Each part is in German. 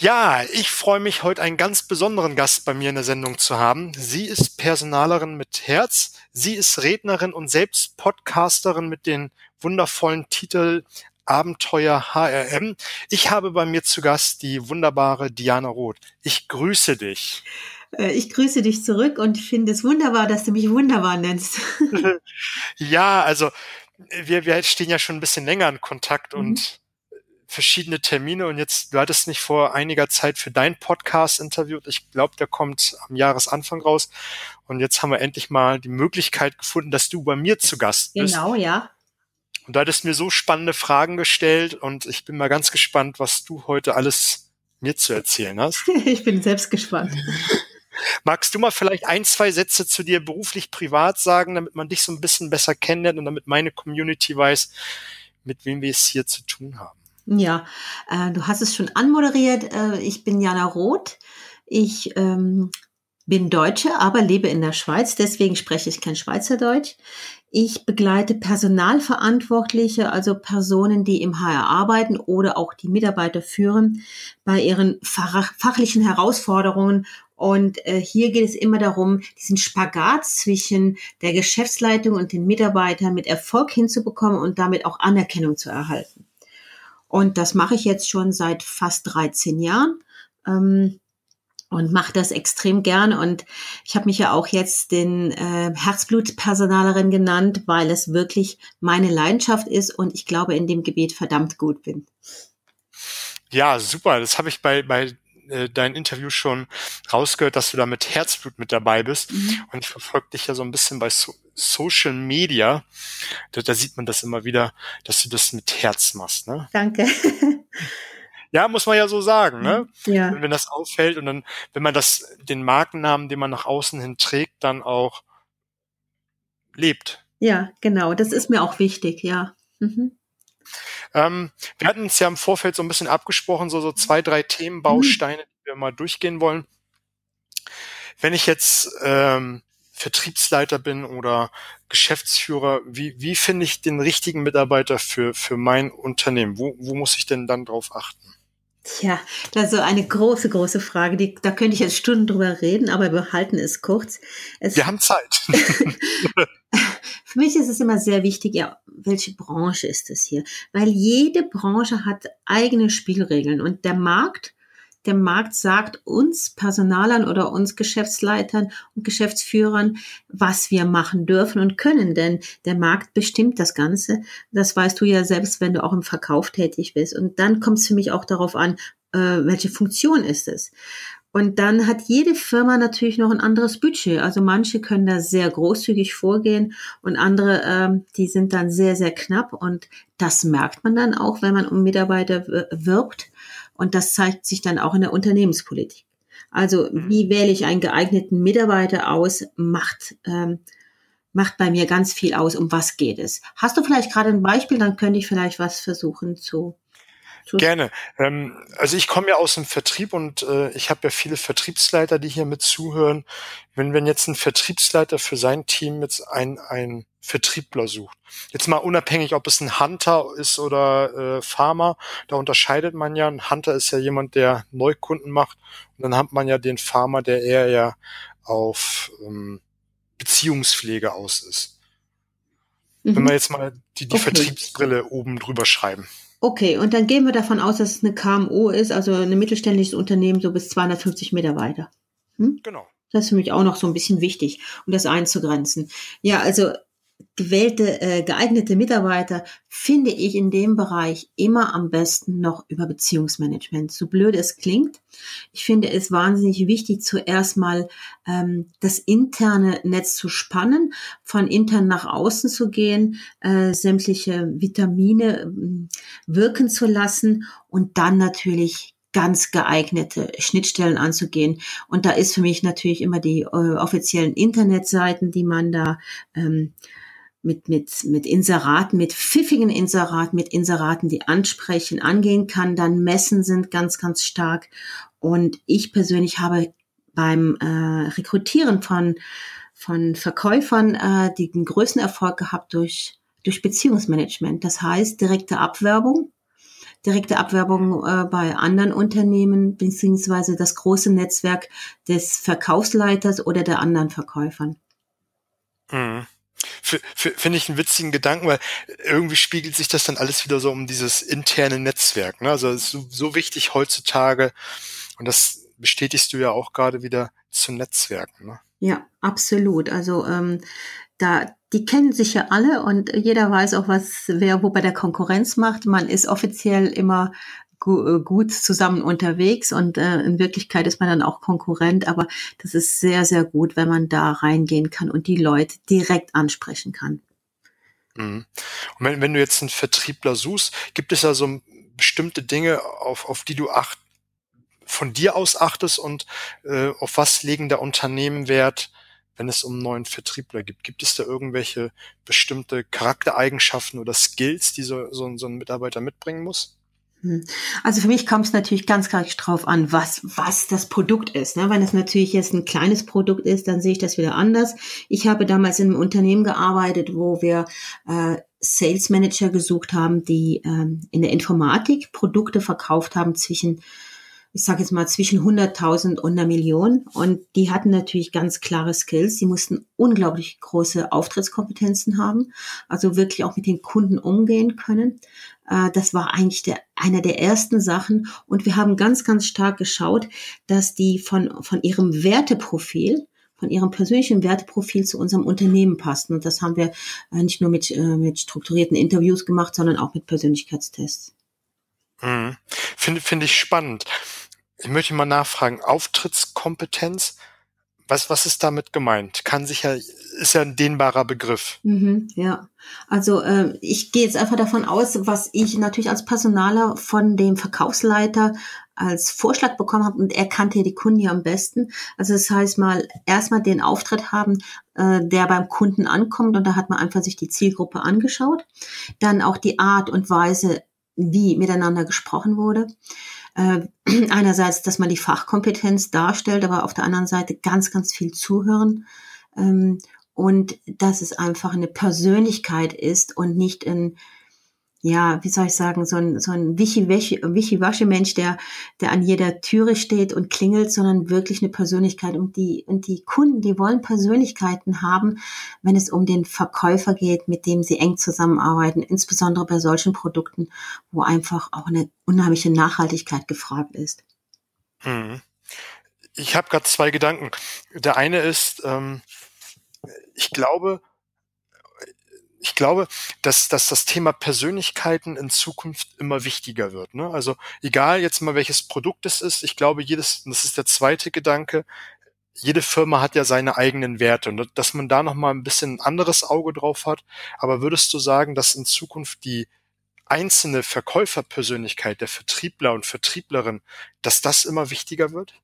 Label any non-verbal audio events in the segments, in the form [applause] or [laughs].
Ja, ich freue mich, heute einen ganz besonderen Gast bei mir in der Sendung zu haben. Sie ist Personalerin mit Herz, sie ist Rednerin und selbst Podcasterin mit den wundervollen Titel Abenteuer HRM. Ich habe bei mir zu Gast die wunderbare Diana Roth. Ich grüße dich. Äh, ich grüße dich zurück und finde es wunderbar, dass du mich wunderbar nennst. [laughs] ja, also wir, wir stehen ja schon ein bisschen länger in Kontakt mhm. und verschiedene Termine und jetzt, du hattest nicht vor einiger Zeit für dein Podcast interviewt. Ich glaube, der kommt am Jahresanfang raus. Und jetzt haben wir endlich mal die Möglichkeit gefunden, dass du bei mir zu Gast bist. Genau, ja. Und du hattest mir so spannende Fragen gestellt und ich bin mal ganz gespannt, was du heute alles mir zu erzählen hast. [laughs] ich bin selbst gespannt. [laughs] Magst du mal vielleicht ein, zwei Sätze zu dir beruflich, privat sagen, damit man dich so ein bisschen besser kennenlernt und damit meine Community weiß, mit wem wir es hier zu tun haben? Ja, äh, du hast es schon anmoderiert. Äh, ich bin Jana Roth. Ich ähm, bin Deutsche, aber lebe in der Schweiz. Deswegen spreche ich kein Schweizerdeutsch. Ich begleite Personalverantwortliche, also Personen, die im HR arbeiten oder auch die Mitarbeiter führen, bei ihren fachlichen Herausforderungen. Und äh, hier geht es immer darum, diesen Spagat zwischen der Geschäftsleitung und den Mitarbeitern mit Erfolg hinzubekommen und damit auch Anerkennung zu erhalten. Und das mache ich jetzt schon seit fast 13 Jahren. Ähm, und mache das extrem gern. Und ich habe mich ja auch jetzt den äh, Herzblutpersonalerin genannt, weil es wirklich meine Leidenschaft ist und ich glaube in dem Gebiet verdammt gut bin. Ja, super. Das habe ich bei, bei äh, dein Interview schon rausgehört, dass du da mit Herzblut mit dabei bist. Mhm. Und ich verfolge dich ja so ein bisschen bei so Social Media. Da, da sieht man das immer wieder, dass du das mit Herz machst. Ne? Danke. [laughs] Ja, muss man ja so sagen, ne? Ja. Wenn, wenn das auffällt und dann, wenn man das, den Markennamen, den man nach außen hin trägt, dann auch lebt. Ja, genau. Das ist mir auch wichtig, ja. Mhm. Ähm, wir hatten uns ja im Vorfeld so ein bisschen abgesprochen, so, so zwei, drei Themenbausteine, die wir mal durchgehen wollen. Wenn ich jetzt ähm, Vertriebsleiter bin oder Geschäftsführer, wie, wie finde ich den richtigen Mitarbeiter für, für mein Unternehmen? Wo, wo muss ich denn dann drauf achten? Tja, das ist so eine große, große Frage. Die, da könnte ich jetzt Stunden drüber reden, aber wir halten es kurz. Es, wir haben Zeit. [laughs] Für mich ist es immer sehr wichtig, ja, welche Branche ist es hier? Weil jede Branche hat eigene Spielregeln und der Markt der Markt sagt uns Personalern oder uns Geschäftsleitern und Geschäftsführern, was wir machen dürfen und können. Denn der Markt bestimmt das Ganze. Das weißt du ja selbst, wenn du auch im Verkauf tätig bist. Und dann kommt es für mich auch darauf an, äh, welche Funktion ist es. Und dann hat jede Firma natürlich noch ein anderes Budget. Also manche können da sehr großzügig vorgehen und andere, ähm, die sind dann sehr, sehr knapp. Und das merkt man dann auch, wenn man um Mitarbeiter wirbt. Und das zeigt sich dann auch in der Unternehmenspolitik. Also mhm. wie wähle ich einen geeigneten Mitarbeiter aus, macht, ähm, macht bei mir ganz viel aus. Um was geht es? Hast du vielleicht gerade ein Beispiel? Dann könnte ich vielleicht was versuchen zu Gerne. Ähm, also ich komme ja aus dem Vertrieb und äh, ich habe ja viele Vertriebsleiter, die hier mit zuhören. Wenn, wenn jetzt ein Vertriebsleiter für sein Team jetzt ein, ein Vertriebler sucht, jetzt mal unabhängig, ob es ein Hunter ist oder äh, Farmer, da unterscheidet man ja. Ein Hunter ist ja jemand, der Neukunden macht und dann hat man ja den Farmer, der eher ja auf ähm, Beziehungspflege aus ist. Mhm. Wenn wir jetzt mal die, die okay. Vertriebsbrille oben drüber schreiben. Okay, und dann gehen wir davon aus, dass es eine KMU ist, also ein mittelständisches Unternehmen, so bis 250 Mitarbeiter. Hm? Genau. Das ist für mich auch noch so ein bisschen wichtig, um das einzugrenzen. Ja, also gewählte, äh, geeignete Mitarbeiter finde ich in dem Bereich immer am besten noch über Beziehungsmanagement. So blöd es klingt. Ich finde es wahnsinnig wichtig, zuerst mal ähm, das interne Netz zu spannen, von intern nach außen zu gehen, äh, sämtliche Vitamine äh, wirken zu lassen und dann natürlich ganz geeignete Schnittstellen anzugehen. Und da ist für mich natürlich immer die äh, offiziellen Internetseiten, die man da ähm, mit, mit, mit Inseraten, mit pfiffigen Inseraten, mit Inseraten, die ansprechen, angehen kann. Dann Messen sind ganz, ganz stark. Und ich persönlich habe beim äh, Rekrutieren von, von Verkäufern äh, den größten Erfolg gehabt durch, durch Beziehungsmanagement. Das heißt direkte Abwerbung. direkte Abwerbung äh, bei anderen Unternehmen, beziehungsweise das große Netzwerk des Verkaufsleiters oder der anderen Verkäufern. Mhm. Finde ich einen witzigen Gedanken, weil irgendwie spiegelt sich das dann alles wieder so um dieses interne Netzwerk. Ne? Also so, so wichtig heutzutage und das bestätigst du ja auch gerade wieder zu Netzwerken. Ne? Ja, absolut. Also ähm, da die kennen sich ja alle und jeder weiß auch, was wer wo bei der Konkurrenz macht. Man ist offiziell immer gut zusammen unterwegs und äh, in Wirklichkeit ist man dann auch Konkurrent, aber das ist sehr, sehr gut, wenn man da reingehen kann und die Leute direkt ansprechen kann. Mhm. Und wenn, wenn du jetzt einen Vertriebler suchst, gibt es da so bestimmte Dinge, auf, auf die du acht, von dir aus achtest und äh, auf was legen da Unternehmen Wert, wenn es um einen neuen Vertriebler gibt? Gibt es da irgendwelche bestimmte Charaktereigenschaften oder Skills, die so, so, so ein Mitarbeiter mitbringen muss? Hm. Also für mich kommt es natürlich ganz klar drauf an, was, was das Produkt ist. Ne? Wenn es natürlich jetzt ein kleines Produkt ist, dann sehe ich das wieder anders. Ich habe damals in einem Unternehmen gearbeitet, wo wir äh, Sales Manager gesucht haben, die ähm, in der Informatik Produkte verkauft haben zwischen ich sage jetzt mal, zwischen 100.000 und einer Million. Und die hatten natürlich ganz klare Skills. Die mussten unglaublich große Auftrittskompetenzen haben, also wirklich auch mit den Kunden umgehen können. Äh, das war eigentlich der, einer der ersten Sachen. Und wir haben ganz, ganz stark geschaut, dass die von, von ihrem Werteprofil, von ihrem persönlichen Werteprofil zu unserem Unternehmen passten. Und das haben wir äh, nicht nur mit, äh, mit strukturierten Interviews gemacht, sondern auch mit Persönlichkeitstests. Mhm. Finde finde ich spannend. Ich möchte mal nachfragen, Auftrittskompetenz, was, was ist damit gemeint? Kann sich ja, ist ja ein dehnbarer Begriff. Mhm, ja, also äh, ich gehe jetzt einfach davon aus, was ich natürlich als Personaler von dem Verkaufsleiter als Vorschlag bekommen habe und er kannte die Kunden ja am besten. Also das heißt mal erstmal den Auftritt haben, äh, der beim Kunden ankommt und da hat man einfach sich die Zielgruppe angeschaut. Dann auch die Art und Weise, wie miteinander gesprochen wurde. Äh, [clears throat] einerseits, dass man die Fachkompetenz darstellt, aber auf der anderen Seite ganz, ganz viel zuhören. Ähm, und dass es einfach eine Persönlichkeit ist und nicht ein ja, wie soll ich sagen, so ein, so ein Wischi-Waschi-Mensch, der, der an jeder Türe steht und klingelt, sondern wirklich eine Persönlichkeit. Und die, und die Kunden, die wollen Persönlichkeiten haben, wenn es um den Verkäufer geht, mit dem sie eng zusammenarbeiten, insbesondere bei solchen Produkten, wo einfach auch eine unheimliche Nachhaltigkeit gefragt ist. Hm. Ich habe gerade zwei Gedanken. Der eine ist, ähm, ich glaube, ich glaube, dass, dass das Thema Persönlichkeiten in Zukunft immer wichtiger wird. Ne? Also egal jetzt mal welches Produkt es ist, ich glaube, jedes, das ist der zweite Gedanke, jede Firma hat ja seine eigenen Werte und dass man da nochmal ein bisschen ein anderes Auge drauf hat. Aber würdest du sagen, dass in Zukunft die einzelne Verkäuferpersönlichkeit, der Vertriebler und Vertrieblerin, dass das immer wichtiger wird?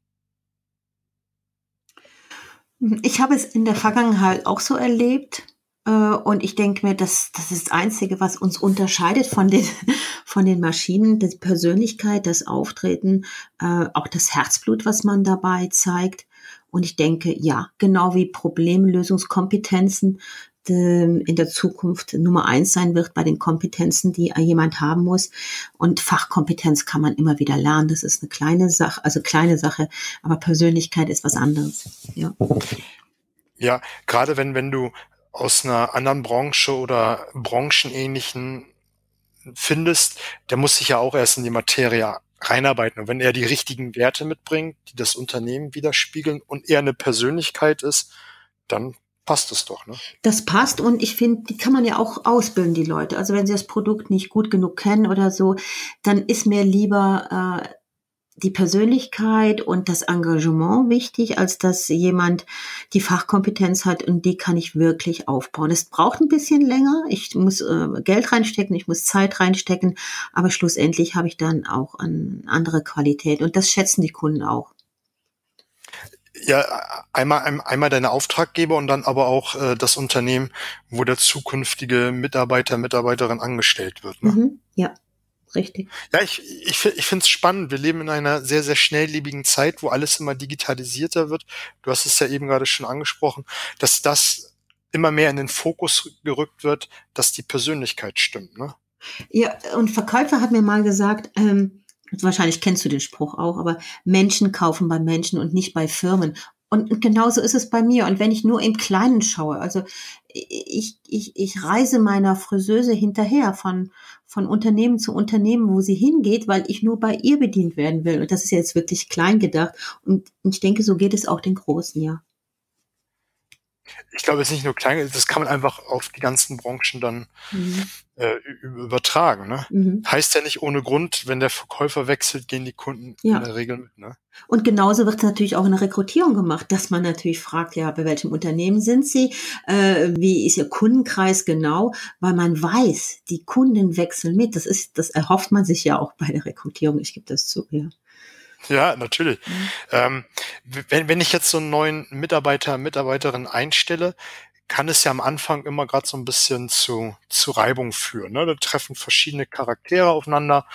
Ich habe es in der Vergangenheit auch so erlebt. Äh, und ich denke mir, das, das ist das Einzige, was uns unterscheidet von den, [laughs] von den Maschinen, die Persönlichkeit, das Auftreten, äh, auch das Herzblut, was man dabei zeigt. Und ich denke, ja, genau wie Problemlösungskompetenzen in der Zukunft Nummer eins sein wird bei den Kompetenzen, die jemand haben muss. Und Fachkompetenz kann man immer wieder lernen. Das ist eine kleine Sache, also kleine Sache, aber Persönlichkeit ist was anderes. Ja. Ja, gerade wenn, wenn du aus einer anderen Branche oder branchenähnlichen findest, der muss sich ja auch erst in die Materie reinarbeiten. Und wenn er die richtigen Werte mitbringt, die das Unternehmen widerspiegeln und er eine Persönlichkeit ist, dann passt es doch. Ne? Das passt und ich finde, die kann man ja auch ausbilden, die Leute. Also wenn sie das Produkt nicht gut genug kennen oder so, dann ist mir lieber äh, die Persönlichkeit und das Engagement wichtig, als dass jemand die Fachkompetenz hat und die kann ich wirklich aufbauen. Es braucht ein bisschen länger. Ich muss äh, Geld reinstecken, ich muss Zeit reinstecken, aber schlussendlich habe ich dann auch eine andere Qualität und das schätzen die Kunden auch. Ja, einmal, einmal deine Auftraggeber und dann aber auch äh, das Unternehmen, wo der zukünftige Mitarbeiter, Mitarbeiterin angestellt wird. Ne? Mhm, ja richtig. Ja, ich, ich, ich finde es spannend. Wir leben in einer sehr, sehr schnelllebigen Zeit, wo alles immer digitalisierter wird. Du hast es ja eben gerade schon angesprochen, dass das immer mehr in den Fokus gerückt wird, dass die Persönlichkeit stimmt. Ne? Ja, und Verkäufer hat mir mal gesagt, ähm, wahrscheinlich kennst du den Spruch auch, aber Menschen kaufen bei Menschen und nicht bei Firmen. Und genauso ist es bei mir. Und wenn ich nur im Kleinen schaue, also ich, ich, ich reise meiner Friseuse hinterher von, von Unternehmen zu Unternehmen, wo sie hingeht, weil ich nur bei ihr bedient werden will. Und das ist jetzt wirklich klein gedacht. Und ich denke, so geht es auch den Großen, ja ich glaube, es ist nicht nur klein, das kann man einfach auf die ganzen Branchen dann mhm. äh, übertragen. Ne? Mhm. Heißt ja nicht ohne Grund, wenn der Verkäufer wechselt, gehen die Kunden ja. in der Regel mit. Ne? Und genauso wird es natürlich auch in der Rekrutierung gemacht, dass man natürlich fragt, ja, bei welchem Unternehmen sind Sie, äh, wie ist Ihr Kundenkreis genau, weil man weiß, die Kunden wechseln mit. Das ist, das erhofft man sich ja auch bei der Rekrutierung. Ich gebe das zu, ja. Ja, natürlich. Mhm. Ähm, wenn, wenn ich jetzt so einen neuen Mitarbeiter, Mitarbeiterin einstelle, kann es ja am Anfang immer gerade so ein bisschen zu, zu Reibung führen. Ne? Da treffen verschiedene Charaktere aufeinander.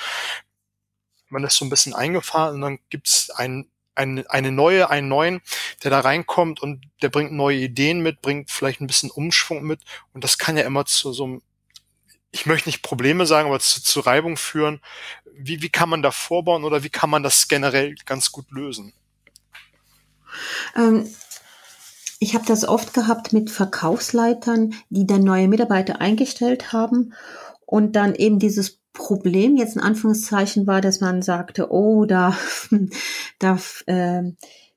Man ist so ein bisschen eingefahren und dann gibt's ein, ein, eine neue, einen neuen, der da reinkommt und der bringt neue Ideen mit, bringt vielleicht ein bisschen Umschwung mit und das kann ja immer zu so einem ich möchte nicht Probleme sagen, aber zu, zu Reibung führen. Wie, wie kann man da vorbauen oder wie kann man das generell ganz gut lösen? Ähm, ich habe das oft gehabt mit Verkaufsleitern, die dann neue Mitarbeiter eingestellt haben und dann eben dieses Problem jetzt in Anführungszeichen war, dass man sagte, oh, da, [laughs] da, äh,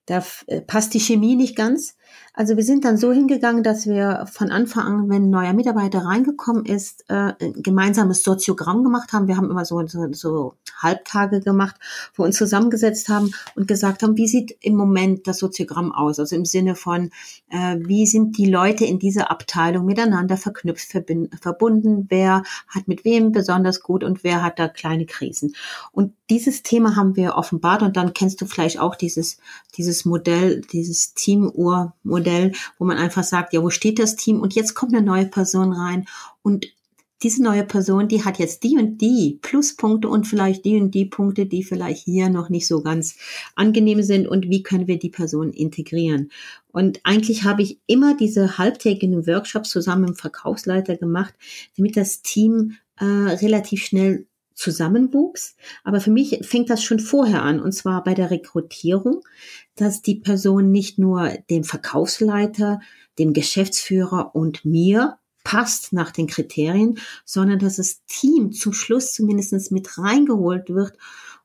da äh, passt die Chemie nicht ganz. Also wir sind dann so hingegangen, dass wir von Anfang an, wenn ein neuer Mitarbeiter reingekommen ist, äh, ein gemeinsames Soziogramm gemacht haben. Wir haben immer so, so, so Halbtage gemacht, wo wir uns zusammengesetzt haben und gesagt haben, wie sieht im Moment das Soziogramm aus? Also im Sinne von, äh, wie sind die Leute in dieser Abteilung miteinander verknüpft, verbunden? Wer hat mit wem besonders gut und wer hat da kleine Krisen? Und dieses Thema haben wir offenbart und dann kennst du vielleicht auch dieses, dieses Modell, dieses Teamuhr-Modell Modell, wo man einfach sagt, ja, wo steht das Team? Und jetzt kommt eine neue Person rein und diese neue Person, die hat jetzt die und die Pluspunkte und vielleicht die und die Punkte, die vielleicht hier noch nicht so ganz angenehm sind und wie können wir die Person integrieren. Und eigentlich habe ich immer diese halbtägigen Workshops zusammen mit dem Verkaufsleiter gemacht, damit das Team äh, relativ schnell zusammenwuchs. Aber für mich fängt das schon vorher an, und zwar bei der Rekrutierung, dass die Person nicht nur dem Verkaufsleiter, dem Geschäftsführer und mir passt nach den Kriterien, sondern dass das Team zum Schluss zumindest mit reingeholt wird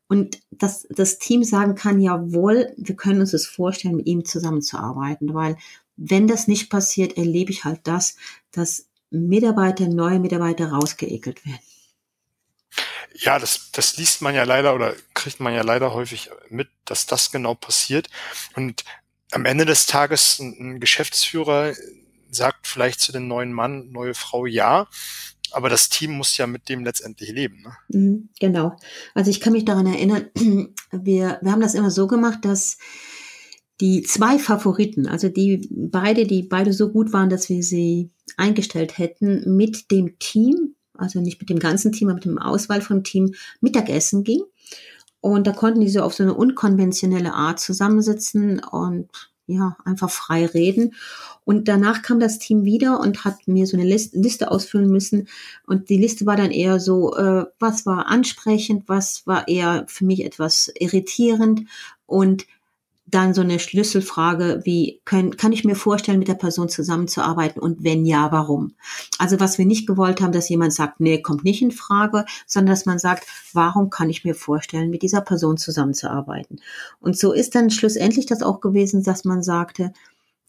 und dass das Team sagen kann, jawohl, wir können uns es vorstellen, mit ihm zusammenzuarbeiten, weil wenn das nicht passiert, erlebe ich halt das, dass Mitarbeiter, neue Mitarbeiter rausgeekelt werden. Ja, das, das liest man ja leider oder kriegt man ja leider häufig mit, dass das genau passiert. Und am Ende des Tages ein Geschäftsführer sagt vielleicht zu dem neuen Mann, neue Frau ja, aber das Team muss ja mit dem letztendlich leben. Ne? Mhm, genau. Also ich kann mich daran erinnern, [clears throat] wir, wir haben das immer so gemacht, dass die zwei Favoriten, also die beide, die beide so gut waren, dass wir sie eingestellt hätten, mit dem Team also nicht mit dem ganzen Team, aber mit dem Auswahl vom Team Mittagessen ging. Und da konnten die so auf so eine unkonventionelle Art zusammensitzen und ja, einfach frei reden. Und danach kam das Team wieder und hat mir so eine Liste, ausfüllen müssen. Und die Liste war dann eher so, äh, was war ansprechend, was war eher für mich etwas irritierend und dann so eine Schlüsselfrage wie, können, kann ich mir vorstellen, mit der Person zusammenzuarbeiten und wenn ja, warum? Also was wir nicht gewollt haben, dass jemand sagt, nee, kommt nicht in Frage, sondern dass man sagt, warum kann ich mir vorstellen, mit dieser Person zusammenzuarbeiten? Und so ist dann schlussendlich das auch gewesen, dass man sagte,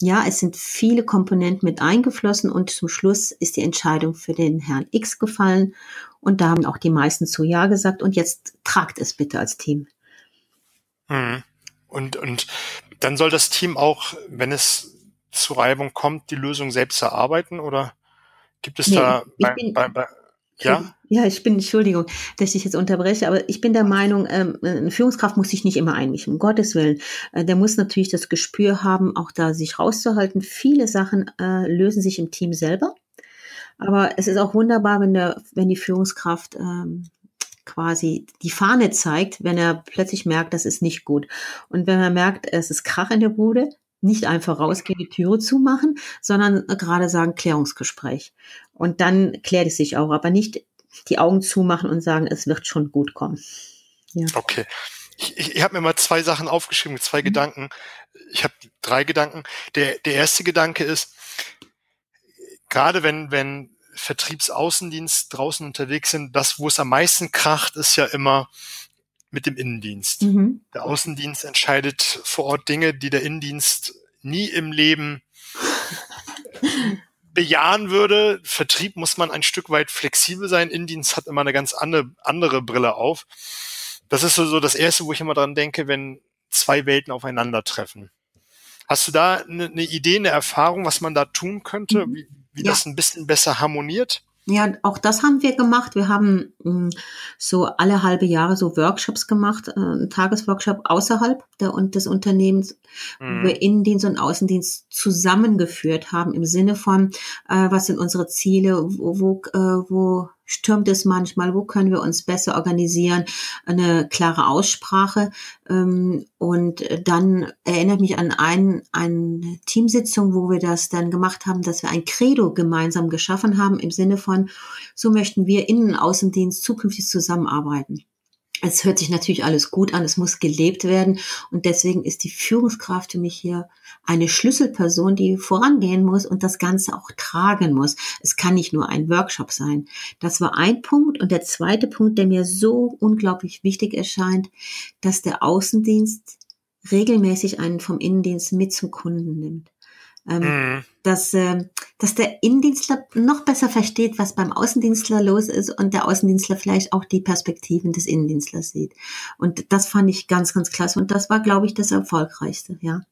ja, es sind viele Komponenten mit eingeflossen und zum Schluss ist die Entscheidung für den Herrn X gefallen und da haben auch die meisten zu Ja gesagt und jetzt tragt es bitte als Team. Mhm. Und, und dann soll das Team auch, wenn es zu Reibung kommt, die Lösung selbst erarbeiten oder gibt es nee, da bei, bin, bei, bei, ja? Ja, ich bin, Entschuldigung, dass ich jetzt unterbreche, aber ich bin der Meinung, ähm, eine Führungskraft muss sich nicht immer einmischen, um Gottes Willen. Äh, der muss natürlich das Gespür haben, auch da sich rauszuhalten. Viele Sachen äh, lösen sich im Team selber. Aber es ist auch wunderbar, wenn der, wenn die Führungskraft ähm, quasi die Fahne zeigt, wenn er plötzlich merkt, das ist nicht gut. Und wenn er merkt, es ist Krach in der Bude, nicht einfach rausgehen, die Türe zumachen, sondern gerade sagen Klärungsgespräch. Und dann klärt es sich auch, aber nicht die Augen zumachen und sagen, es wird schon gut kommen. Ja. Okay. Ich, ich, ich habe mir mal zwei Sachen aufgeschrieben, zwei mhm. Gedanken. Ich habe drei Gedanken. Der, der erste Gedanke ist, gerade wenn, wenn Vertriebsaußendienst draußen unterwegs sind, das, wo es am meisten kracht, ist ja immer mit dem Innendienst. Mhm. Der Außendienst entscheidet vor Ort Dinge, die der Innendienst nie im Leben [laughs] bejahen würde. Vertrieb muss man ein Stück weit flexibel sein. Innendienst hat immer eine ganz andere, andere Brille auf. Das ist so, das Erste, wo ich immer dran denke, wenn zwei Welten aufeinandertreffen. Hast du da eine, eine Idee, eine Erfahrung, was man da tun könnte, mhm. wie, wie ja. das ein bisschen besser harmoniert? Ja, auch das haben wir gemacht. Wir haben mh, hm, so alle halbe Jahre so Workshops gemacht, äh, einen Tagesworkshop außerhalb der, und des Unternehmens, mhm. wo wir Innendienst und Außendienst zusammengeführt haben im Sinne von, äh, was sind unsere Ziele, wo, wo, äh, wo stürmt es manchmal, wo können wir uns besser organisieren, eine klare Aussprache. Ähm, und dann erinnert mich an ein, eine Teamsitzung, wo wir das dann gemacht haben, dass wir ein Credo gemeinsam geschaffen haben im Sinne von, so möchten wir Innen- und Außendienst zukünftig zusammenarbeiten. Es hört sich natürlich alles gut an, es muss gelebt werden und deswegen ist die Führungskraft für mich hier eine Schlüsselperson, die vorangehen muss und das Ganze auch tragen muss. Es kann nicht nur ein Workshop sein. Das war ein Punkt und der zweite Punkt, der mir so unglaublich wichtig erscheint, dass der Außendienst regelmäßig einen vom Innendienst mit zum Kunden nimmt ähm, mhm. dass, äh, dass der Innendienstler noch besser versteht, was beim Außendienstler los ist und der Außendienstler vielleicht auch die Perspektiven des Innendienstlers sieht. Und das fand ich ganz, ganz klasse. Und das war, glaube ich, das Erfolgreichste, ja.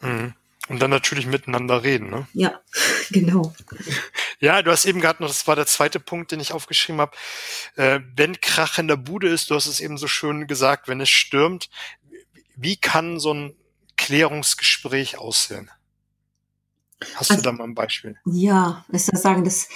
Mhm. Und dann natürlich miteinander reden, ne? Ja, [laughs] genau. Ja, du hast eben gerade noch, das war der zweite Punkt, den ich aufgeschrieben habe. Äh, wenn Krach in der Bude ist, du hast es eben so schön gesagt, wenn es stürmt, wie kann so ein Klärungsgespräch aussehen? Hast also, du da mal ein Beispiel? Ja, ich soll sagen, das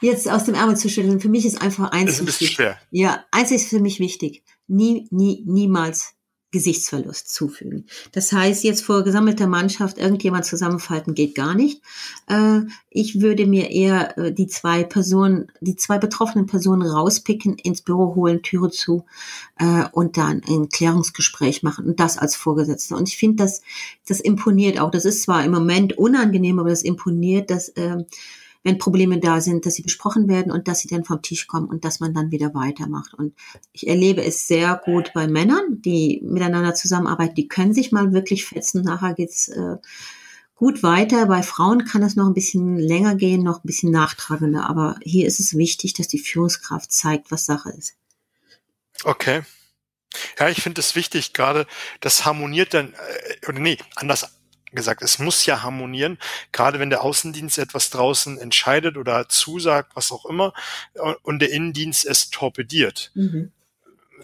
jetzt aus dem Ärmel zu schütteln, für mich ist einfach eins ist ein bisschen schwer. Ja, eins ist für mich wichtig. Nie, nie, niemals Gesichtsverlust zufügen. Das heißt, jetzt vor gesammelter Mannschaft irgendjemand zusammenfalten geht gar nicht. Äh, ich würde mir eher äh, die zwei Personen, die zwei betroffenen Personen rauspicken, ins Büro holen, Türe zu äh, und dann ein Klärungsgespräch machen und das als Vorgesetzter. Und ich finde, das, das imponiert auch. Das ist zwar im Moment unangenehm, aber das imponiert, dass wenn Probleme da sind, dass sie besprochen werden und dass sie dann vom Tisch kommen und dass man dann wieder weitermacht. Und ich erlebe es sehr gut bei Männern, die miteinander zusammenarbeiten, die können sich mal wirklich fetzen. Nachher geht's äh, gut weiter. Bei Frauen kann es noch ein bisschen länger gehen, noch ein bisschen nachtragender. Aber hier ist es wichtig, dass die Führungskraft zeigt, was Sache ist. Okay. Ja, ich finde es wichtig, gerade das harmoniert dann, äh, oder nee, anders gesagt, es muss ja harmonieren, gerade wenn der Außendienst etwas draußen entscheidet oder zusagt, was auch immer, und der Innendienst es torpediert. Mhm.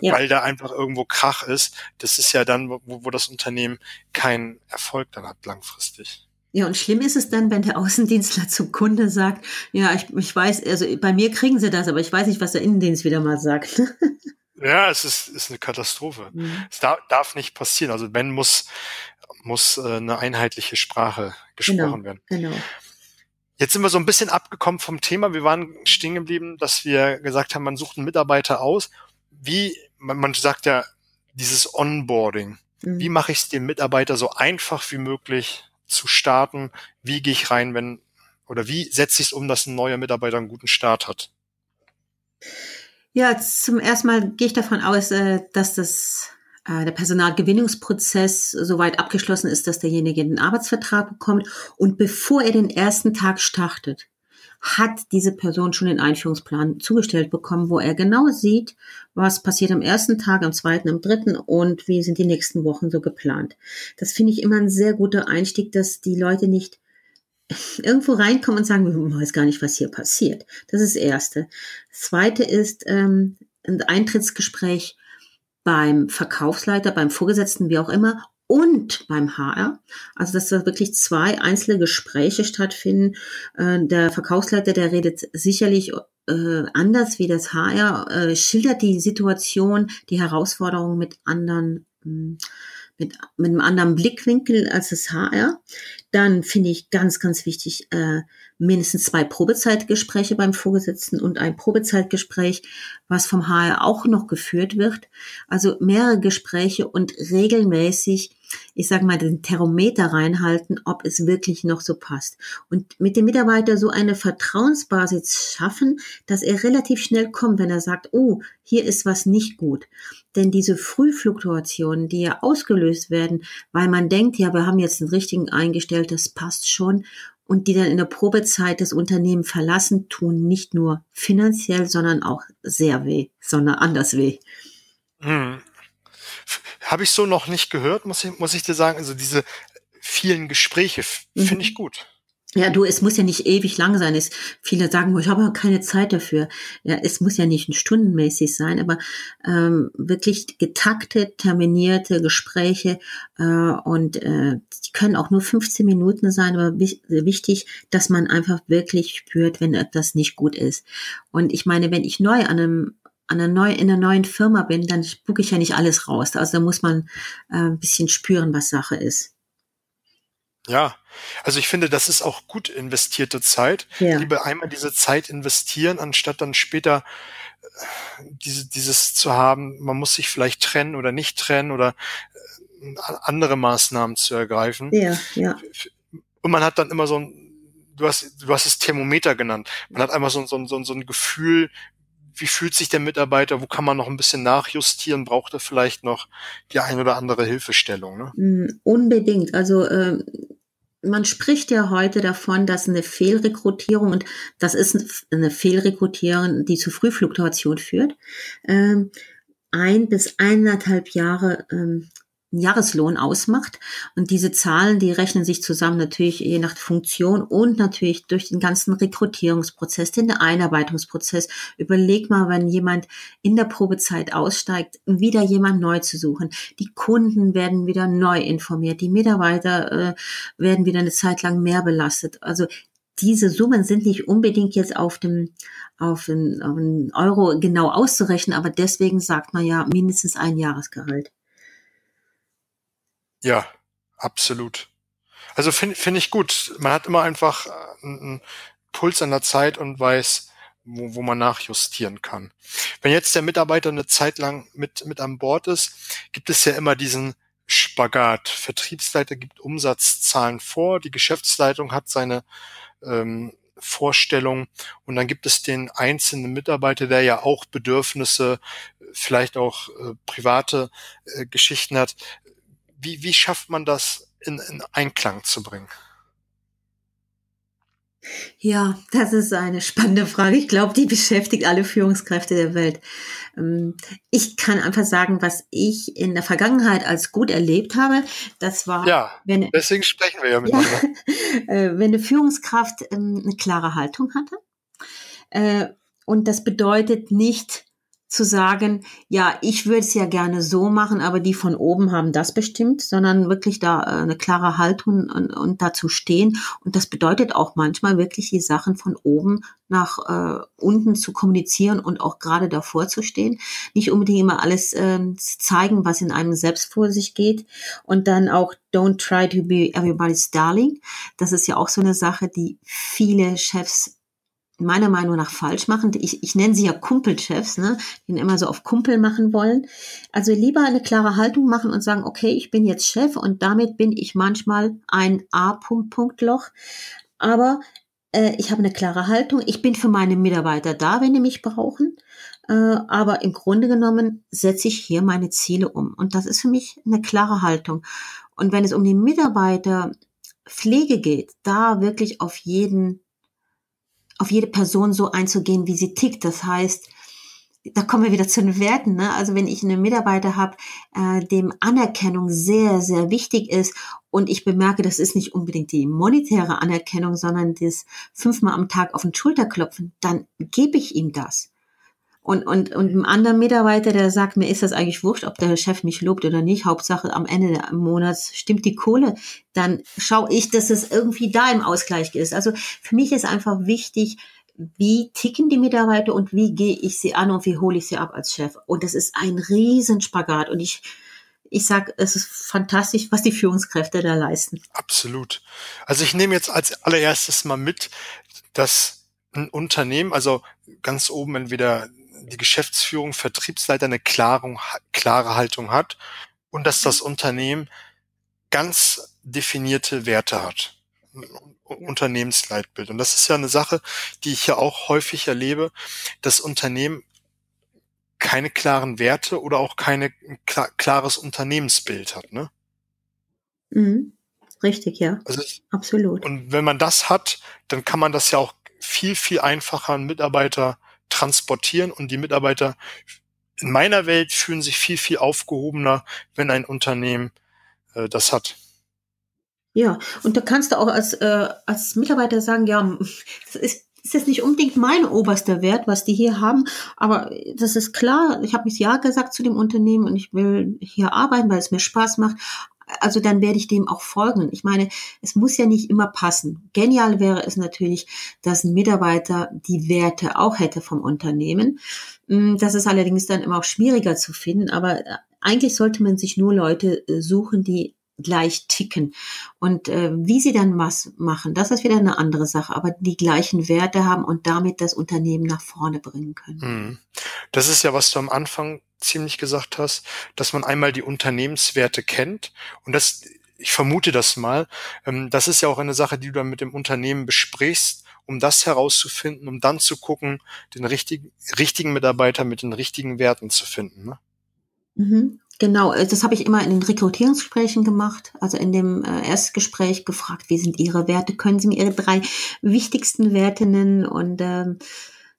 Ja. Weil da einfach irgendwo Krach ist. Das ist ja dann, wo, wo das Unternehmen keinen Erfolg dann hat langfristig. Ja, und schlimm ist es dann, wenn der Außendienstler [laughs] zum Kunde sagt, ja, ich, ich weiß, also bei mir kriegen sie das, aber ich weiß nicht, was der Innendienst wieder mal sagt. [laughs] ja, es ist, ist eine Katastrophe. Mhm. Es darf, darf nicht passieren. Also wenn muss, muss äh, eine einheitliche Sprache gesprochen genau, werden. Genau. Jetzt sind wir so ein bisschen abgekommen vom Thema. Wir waren stehen geblieben, dass wir gesagt haben, man sucht einen Mitarbeiter aus. Wie, man, man sagt ja, dieses Onboarding. Mhm. Wie mache ich es dem Mitarbeiter so einfach wie möglich zu starten? Wie gehe ich rein, wenn, oder wie setze ich es um, dass ein neuer Mitarbeiter einen guten Start hat? Ja, zum ersten Mal gehe ich davon aus, äh, dass das der Personalgewinnungsprozess soweit abgeschlossen ist, dass derjenige den Arbeitsvertrag bekommt. Und bevor er den ersten Tag startet, hat diese Person schon den Einführungsplan zugestellt bekommen, wo er genau sieht, was passiert am ersten Tag, am zweiten, am dritten und wie sind die nächsten Wochen so geplant. Das finde ich immer ein sehr guter Einstieg, dass die Leute nicht [laughs] irgendwo reinkommen und sagen, wir weiß gar nicht, was hier passiert. Das ist das Erste. Das Zweite ist ähm, ein Eintrittsgespräch beim Verkaufsleiter, beim Vorgesetzten, wie auch immer, und beim HR. Also dass da wirklich zwei einzelne Gespräche stattfinden. Äh, der Verkaufsleiter, der redet sicherlich äh, anders wie das HR, äh, schildert die Situation, die Herausforderungen mit anderen hm, mit, mit einem anderen Blickwinkel als das HR. Dann finde ich ganz, ganz wichtig, äh, mindestens zwei Probezeitgespräche beim Vorgesetzten und ein Probezeitgespräch, was vom HR auch noch geführt wird. Also mehrere Gespräche und regelmäßig, ich sage mal, den Thermometer reinhalten, ob es wirklich noch so passt. Und mit dem Mitarbeiter so eine Vertrauensbasis schaffen, dass er relativ schnell kommt, wenn er sagt, oh, hier ist was nicht gut. Denn diese Frühfluktuationen, die ja ausgelöst werden, weil man denkt, ja, wir haben jetzt den richtigen eingestellt, das passt schon und die dann in der Probezeit das Unternehmen verlassen, tun nicht nur finanziell, sondern auch sehr weh, sondern anders weh. Hm. Habe ich so noch nicht gehört, muss ich, muss ich dir sagen. Also diese vielen Gespräche finde mhm. ich gut. Ja, du, es muss ja nicht ewig lang sein. Es, viele sagen, ich habe keine Zeit dafür. Ja, es muss ja nicht stundenmäßig sein, aber ähm, wirklich getaktet, terminierte Gespräche äh, und äh, die können auch nur 15 Minuten sein, aber wichtig, dass man einfach wirklich spürt, wenn etwas nicht gut ist. Und ich meine, wenn ich neu an einem an einer neu, in einer neuen Firma bin, dann spucke ich ja nicht alles raus. Also da muss man äh, ein bisschen spüren, was Sache ist. Ja, also ich finde, das ist auch gut investierte Zeit. Ja. Lieber einmal diese Zeit investieren, anstatt dann später äh, diese, dieses zu haben, man muss sich vielleicht trennen oder nicht trennen oder äh, andere Maßnahmen zu ergreifen. Ja, ja. Und man hat dann immer so ein, du hast, du hast es Thermometer genannt. Man hat einmal so, so, so, so ein Gefühl, wie fühlt sich der Mitarbeiter, wo kann man noch ein bisschen nachjustieren, braucht er vielleicht noch die ein oder andere Hilfestellung? Ne? Mm, unbedingt. Also äh, man spricht ja heute davon, dass eine Fehlrekrutierung, und das ist eine Fehlrekrutierung, die zu Frühfluktuation führt, ähm, ein bis eineinhalb Jahre ähm, Jahreslohn ausmacht. Und diese Zahlen, die rechnen sich zusammen natürlich je nach Funktion und natürlich durch den ganzen Rekrutierungsprozess, den Einarbeitungsprozess. Überleg mal, wenn jemand in der Probezeit aussteigt, wieder jemand neu zu suchen. Die Kunden werden wieder neu informiert, die Mitarbeiter äh, werden wieder eine Zeit lang mehr belastet. Also diese Summen sind nicht unbedingt jetzt auf dem auf den, auf den Euro genau auszurechnen, aber deswegen sagt man ja mindestens ein Jahresgehalt. Ja, absolut. Also finde find ich gut. Man hat immer einfach einen Puls an der Zeit und weiß, wo, wo man nachjustieren kann. Wenn jetzt der Mitarbeiter eine Zeit lang mit, mit an Bord ist, gibt es ja immer diesen Spagat. Vertriebsleiter gibt Umsatzzahlen vor, die Geschäftsleitung hat seine ähm, Vorstellung und dann gibt es den einzelnen Mitarbeiter, der ja auch Bedürfnisse, vielleicht auch äh, private äh, Geschichten hat wie, wie schafft man das in, in Einklang zu bringen? Ja, das ist eine spannende Frage. Ich glaube, die beschäftigt alle Führungskräfte der Welt. Ähm, ich kann einfach sagen, was ich in der Vergangenheit als gut erlebt habe. Das war, ja, wenn, deswegen sprechen wir ja miteinander. Ja, [laughs] äh, wenn eine Führungskraft ähm, eine klare Haltung hatte. Äh, und das bedeutet nicht, zu sagen, ja, ich würde es ja gerne so machen, aber die von oben haben das bestimmt, sondern wirklich da äh, eine klare Haltung und, und dazu stehen. Und das bedeutet auch manchmal wirklich die Sachen von oben nach äh, unten zu kommunizieren und auch gerade davor zu stehen. Nicht unbedingt immer alles äh, zeigen, was in einem selbst vor sich geht. Und dann auch don't try to be everybody's darling. Das ist ja auch so eine Sache, die viele Chefs meiner Meinung nach falsch machen. Ich, ich nenne sie ja Kumpelchefs, ne, die immer so auf Kumpel machen wollen. Also lieber eine klare Haltung machen und sagen, okay, ich bin jetzt Chef und damit bin ich manchmal ein A-Punkt-Punkt-Loch. Aber äh, ich habe eine klare Haltung. Ich bin für meine Mitarbeiter da, wenn die mich brauchen. Äh, aber im Grunde genommen setze ich hier meine Ziele um. Und das ist für mich eine klare Haltung. Und wenn es um die Mitarbeiterpflege geht, da wirklich auf jeden auf jede Person so einzugehen, wie sie tickt. Das heißt, da kommen wir wieder zu den Werten. Ne? Also wenn ich einen Mitarbeiter habe, äh, dem Anerkennung sehr, sehr wichtig ist und ich bemerke, das ist nicht unbedingt die monetäre Anerkennung, sondern das fünfmal am Tag auf den Schulter klopfen, dann gebe ich ihm das. Und, und, und ein anderer Mitarbeiter, der sagt, mir ist das eigentlich wurscht, ob der Chef mich lobt oder nicht. Hauptsache am Ende des Monats stimmt die Kohle. Dann schaue ich, dass es irgendwie da im Ausgleich ist. Also für mich ist einfach wichtig, wie ticken die Mitarbeiter und wie gehe ich sie an und wie hole ich sie ab als Chef. Und das ist ein Riesenspagat. Und ich, ich sag, es ist fantastisch, was die Führungskräfte da leisten. Absolut. Also ich nehme jetzt als allererstes mal mit, dass ein Unternehmen, also ganz oben entweder die Geschäftsführung, Vertriebsleiter eine klare, klare Haltung hat und dass das Unternehmen ganz definierte Werte hat. Unternehmensleitbild. Und das ist ja eine Sache, die ich ja auch häufig erlebe, dass Unternehmen keine klaren Werte oder auch klar, klares Unternehmensbild hat, ne? Mhm. Richtig, ja. Also, Absolut. Und wenn man das hat, dann kann man das ja auch viel, viel einfacher an Mitarbeiter transportieren und die Mitarbeiter in meiner Welt fühlen sich viel, viel aufgehobener, wenn ein Unternehmen äh, das hat. Ja, und da kannst du auch als, äh, als Mitarbeiter sagen, ja, das ist, ist jetzt nicht unbedingt mein oberster Wert, was die hier haben, aber das ist klar, ich habe mich ja gesagt zu dem Unternehmen und ich will hier arbeiten, weil es mir Spaß macht. Also dann werde ich dem auch folgen. Ich meine, es muss ja nicht immer passen. Genial wäre es natürlich, dass ein Mitarbeiter die Werte auch hätte vom Unternehmen. Mm, das ist allerdings dann immer auch schwieriger zu finden, aber äh, eigentlich sollte man sich nur Leute äh, suchen, die gleich ticken. Und äh, wie sie dann was machen, das ist wieder eine andere Sache, aber die gleichen Werte haben und damit das Unternehmen nach vorne bringen können. Hm. Das ist ja, was du am Anfang ziemlich gesagt hast, dass man einmal die Unternehmenswerte kennt und das, ich vermute das mal, ähm, das ist ja auch eine Sache, die du dann mit dem Unternehmen besprichst, um das herauszufinden, um dann zu gucken, den richtigen, richtigen Mitarbeiter mit den richtigen Werten zu finden. Ne? Mhm. Genau, äh, das habe ich immer in den Rekrutierungsgesprächen gemacht, also in dem äh, Erstgespräch gefragt, wie sind Ihre Werte, können Sie mir Ihre drei wichtigsten Werte nennen und ähm,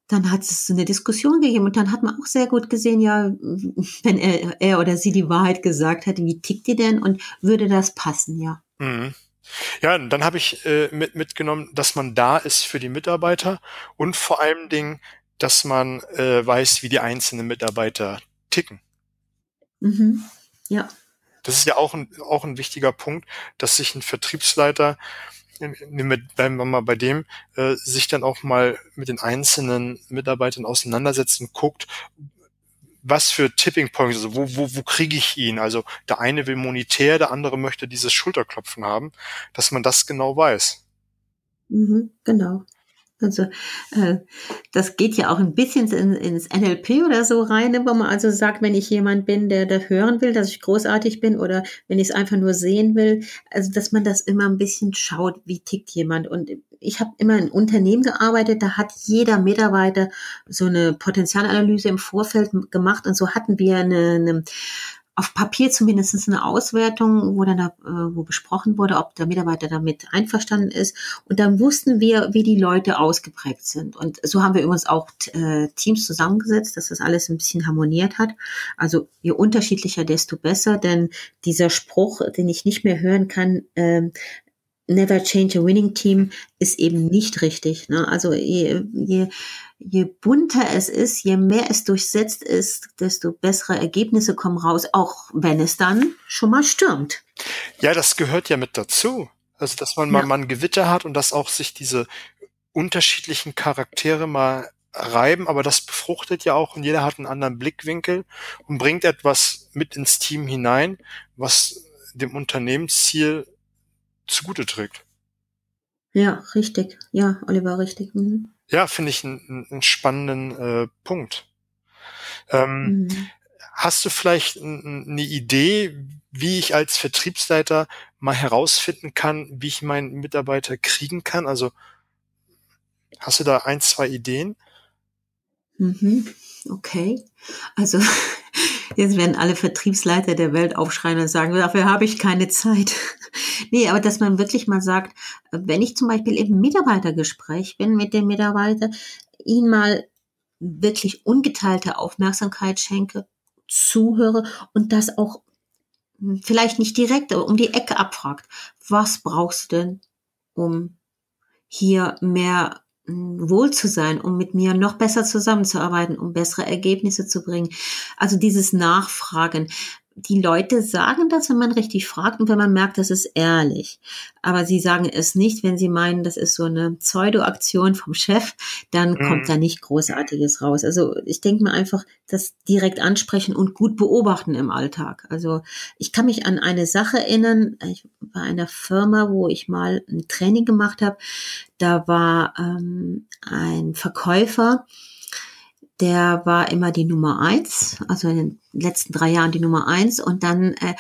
dann hat es eine Diskussion gegeben und dann hat man auch sehr gut gesehen, ja, [laughs] wenn er, er oder sie die Wahrheit gesagt hat, wie tickt die denn und würde das passen, ja. Mhm. Ja, dann habe ich äh, mit, mitgenommen, dass man da ist für die Mitarbeiter und vor allen Dingen, dass man äh, weiß, wie die einzelnen Mitarbeiter ticken. Mhm. Ja. Das ist ja auch ein, auch ein wichtiger Punkt, dass sich ein Vertriebsleiter, bleiben wir mal bei dem, äh, sich dann auch mal mit den einzelnen Mitarbeitern auseinandersetzt und guckt, was für Tipping Points, also wo, wo, wo kriege ich ihn? Also der eine will monetär, der andere möchte dieses Schulterklopfen haben, dass man das genau weiß. Mhm, genau. Also äh, das geht ja auch ein bisschen in, ins NLP oder so rein, wo man also sagt, wenn ich jemand bin, der da hören will, dass ich großartig bin oder wenn ich es einfach nur sehen will, also dass man das immer ein bisschen schaut, wie tickt jemand. Und ich habe immer in Unternehmen gearbeitet, da hat jeder Mitarbeiter so eine Potenzialanalyse im Vorfeld gemacht und so hatten wir eine, eine auf Papier zumindest eine Auswertung, wo dann da, äh, wo besprochen wurde, ob der Mitarbeiter damit einverstanden ist. Und dann wussten wir, wie die Leute ausgeprägt sind. Und so haben wir übrigens auch äh, Teams zusammengesetzt, dass das alles ein bisschen harmoniert hat. Also je unterschiedlicher, desto besser. Denn dieser Spruch, den ich nicht mehr hören kann, äh, Never change a winning team ist eben nicht richtig. Ne? Also je, je je bunter es ist, je mehr es durchsetzt ist, desto bessere Ergebnisse kommen raus, auch wenn es dann schon mal stürmt. Ja, das gehört ja mit dazu. Also, dass man ja. mal, mal ein Gewitter hat und dass auch sich diese unterschiedlichen Charaktere mal reiben, aber das befruchtet ja auch und jeder hat einen anderen Blickwinkel und bringt etwas mit ins Team hinein, was dem Unternehmensziel zugute trägt. Ja, richtig. Ja, Oliver, richtig. Mhm. Ja, finde ich einen, einen spannenden äh, Punkt. Ähm, mhm. Hast du vielleicht eine Idee, wie ich als Vertriebsleiter mal herausfinden kann, wie ich meinen Mitarbeiter kriegen kann? Also hast du da ein, zwei Ideen? Mhm. Okay. Also [laughs] jetzt werden alle Vertriebsleiter der Welt aufschreien und sagen, dafür habe ich keine Zeit. [laughs] nee, aber dass man wirklich mal sagt, wenn ich zum Beispiel im Mitarbeitergespräch bin mit dem Mitarbeiter, ihn mal wirklich ungeteilte Aufmerksamkeit schenke, zuhöre und das auch hm, vielleicht nicht direkt, aber um die Ecke abfragt. Was brauchst du denn, um hier mehr wohl zu sein, um mit mir noch besser zusammenzuarbeiten, um bessere Ergebnisse zu bringen. Also dieses Nachfragen. Die Leute sagen das, wenn man richtig fragt und wenn man merkt, das ist ehrlich. Aber sie sagen es nicht, wenn sie meinen, das ist so eine Pseudo-Aktion vom Chef, dann mhm. kommt da nicht Großartiges raus. Also ich denke mir einfach, das direkt ansprechen und gut beobachten im Alltag. Also ich kann mich an eine Sache erinnern, ich war einer Firma, wo ich mal ein Training gemacht habe. Da war ähm, ein Verkäufer, der war immer die Nummer eins, also in den letzten drei Jahren die Nummer eins und dann äh,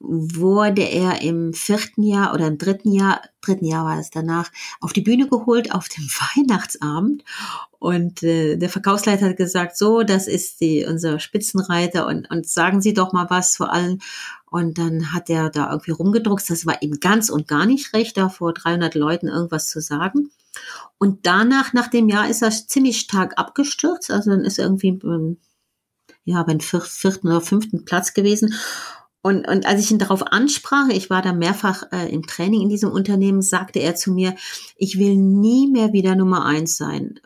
wurde er im vierten Jahr oder im dritten Jahr, dritten Jahr war es danach, auf die Bühne geholt auf dem [laughs] Weihnachtsabend. Und äh, der Verkaufsleiter hat gesagt, so, das ist die, unser Spitzenreiter und, und sagen Sie doch mal was vor allem. Und dann hat er da irgendwie rumgedruckt. Das war ihm ganz und gar nicht recht, da vor 300 Leuten irgendwas zu sagen. Und danach, nach dem Jahr, ist er ziemlich stark abgestürzt. Also dann ist er irgendwie ähm, ja, beim vierten oder fünften Platz gewesen. Und, und als ich ihn darauf ansprach, ich war da mehrfach äh, im Training in diesem Unternehmen, sagte er zu mir, ich will nie mehr wieder Nummer eins sein.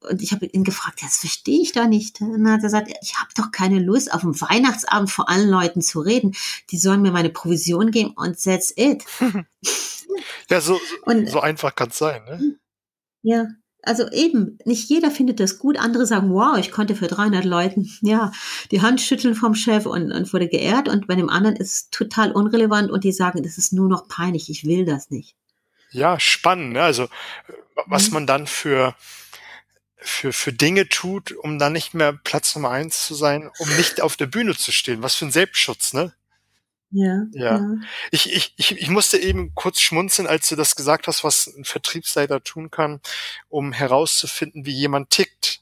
Und ich habe ihn gefragt, das verstehe ich da nicht. Und dann hat er gesagt, ich habe doch keine Lust, auf dem Weihnachtsabend vor allen Leuten zu reden. Die sollen mir meine Provision geben und that's it. [laughs] ja, so, und, so einfach kann es sein. Ne? Ja, also eben, nicht jeder findet das gut. Andere sagen, wow, ich konnte für 300 Leuten, [laughs] ja, die Hand schütteln vom Chef und, und wurde geehrt. Und bei dem anderen ist es total unrelevant und die sagen, das ist nur noch peinlich, ich will das nicht. Ja, spannend. Ne? Also, was mhm. man dann für, für, für Dinge tut, um dann nicht mehr Platz Nummer eins zu sein, um nicht auf der Bühne zu stehen. Was für ein Selbstschutz, ne? Ja, ja. ja. Ich, ich, ich, ich musste eben kurz schmunzeln, als du das gesagt hast, was ein Vertriebsleiter tun kann, um herauszufinden, wie jemand tickt.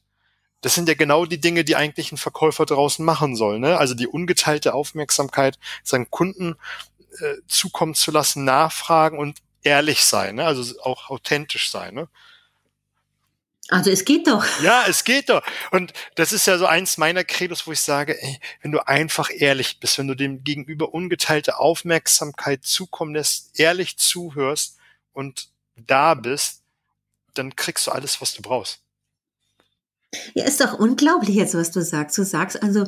Das sind ja genau die Dinge, die eigentlich ein Verkäufer draußen machen soll. Ne? Also die ungeteilte Aufmerksamkeit seinen Kunden äh, zukommen zu lassen, nachfragen und ehrlich sein, ne? also auch authentisch sein. Ne? Also es geht doch. Ja, es geht doch. Und das ist ja so eins meiner Credos, wo ich sage, ey, wenn du einfach ehrlich bist, wenn du dem Gegenüber ungeteilte Aufmerksamkeit zukommen lässt, ehrlich zuhörst und da bist, dann kriegst du alles, was du brauchst. Ja, ist doch unglaublich jetzt, was du sagst. Du sagst also,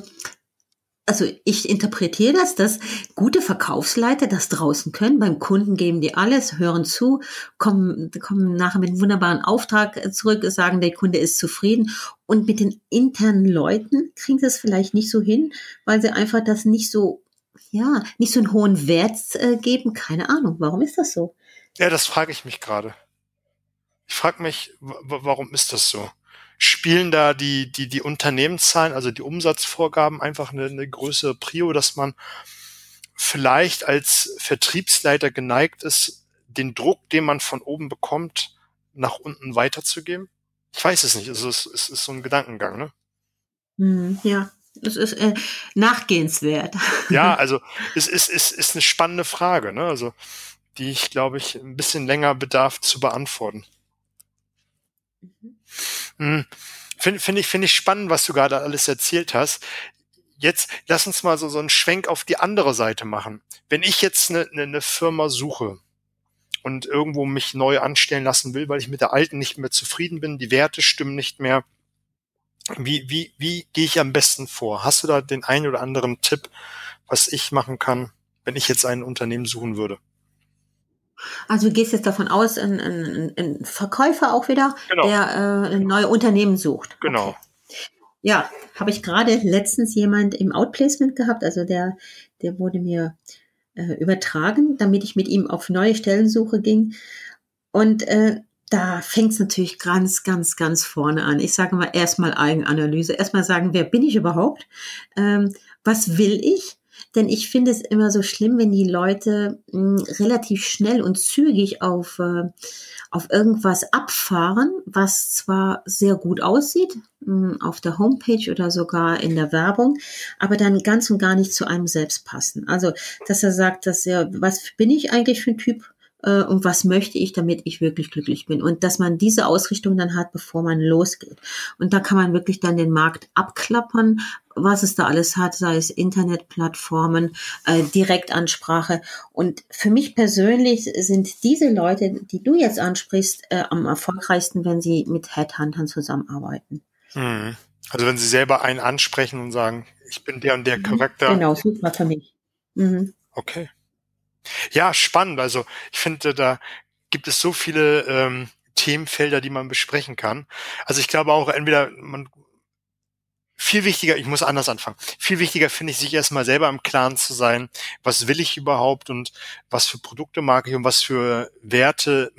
also ich interpretiere das, dass gute Verkaufsleiter das draußen können. Beim Kunden geben die alles, hören zu, kommen, kommen nachher mit einem wunderbaren Auftrag zurück, sagen, der Kunde ist zufrieden. Und mit den internen Leuten kriegen sie es vielleicht nicht so hin, weil sie einfach das nicht so, ja, nicht so einen hohen Wert äh, geben. Keine Ahnung. Warum ist das so? Ja, das frage ich mich gerade. Ich frage mich, warum ist das so? Spielen da die, die, die Unternehmenszahlen, also die Umsatzvorgaben einfach eine, eine größere Prio, dass man vielleicht als Vertriebsleiter geneigt ist, den Druck, den man von oben bekommt, nach unten weiterzugeben? Ich weiß es nicht. Also es, es ist so ein Gedankengang, ne? Hm, ja, es ist äh, nachgehenswert. Ja, [laughs] also es ist, ist, ist eine spannende Frage, ne? Also die ich, glaube ich, ein bisschen länger bedarf zu beantworten. Mhm. Hm. Finde find ich, finde ich spannend, was du gerade alles erzählt hast. Jetzt lass uns mal so, so einen Schwenk auf die andere Seite machen. Wenn ich jetzt eine, eine, eine Firma suche und irgendwo mich neu anstellen lassen will, weil ich mit der alten nicht mehr zufrieden bin, die Werte stimmen nicht mehr, wie, wie, wie gehe ich am besten vor? Hast du da den einen oder anderen Tipp, was ich machen kann, wenn ich jetzt ein Unternehmen suchen würde? Also du gehst jetzt davon aus, ein, ein, ein Verkäufer auch wieder, genau. der äh, ein neues Unternehmen sucht. Genau. Okay. Ja, habe ich gerade letztens jemand im Outplacement gehabt, also der, der wurde mir äh, übertragen, damit ich mit ihm auf neue Stellensuche ging. Und äh, da fängt es natürlich ganz, ganz, ganz vorne an. Ich sage mal erstmal Eigenanalyse. Erstmal sagen, wer bin ich überhaupt? Ähm, was will ich? Denn ich finde es immer so schlimm, wenn die Leute mh, hm, relativ schnell und zügig auf, äh, auf irgendwas abfahren, was zwar sehr gut aussieht, mh, hm, auf der Homepage oder sogar in der Werbung, aber dann ganz und gar nicht zu einem selbst passen. Also, dass er sagt, dass er, was bin ich eigentlich für ein Typ? Äh, und was möchte ich, damit ich wirklich glücklich bin. Und dass man diese Ausrichtung dann hat, bevor man losgeht. Und da kann man wirklich dann den Markt abklappern, was es da alles hat, sei es Internetplattformen, äh, Direktansprache. Und für mich persönlich sind diese Leute, die du jetzt ansprichst, äh, am erfolgreichsten, wenn sie mit Headhuntern zusammenarbeiten. Hm. Also wenn sie selber einen ansprechen und sagen, ich bin der und der mhm. Charakter. Genau, super für mich. Mhm. Okay. Ja, spannend. Also ich finde, da gibt es so viele ähm, Themenfelder, die man besprechen kann. Also ich glaube auch, entweder man viel wichtiger, ich muss anders anfangen. Viel wichtiger finde ich, sich erstmal selber im Klaren zu sein, was will ich überhaupt und was für Produkte mag ich und was für Werte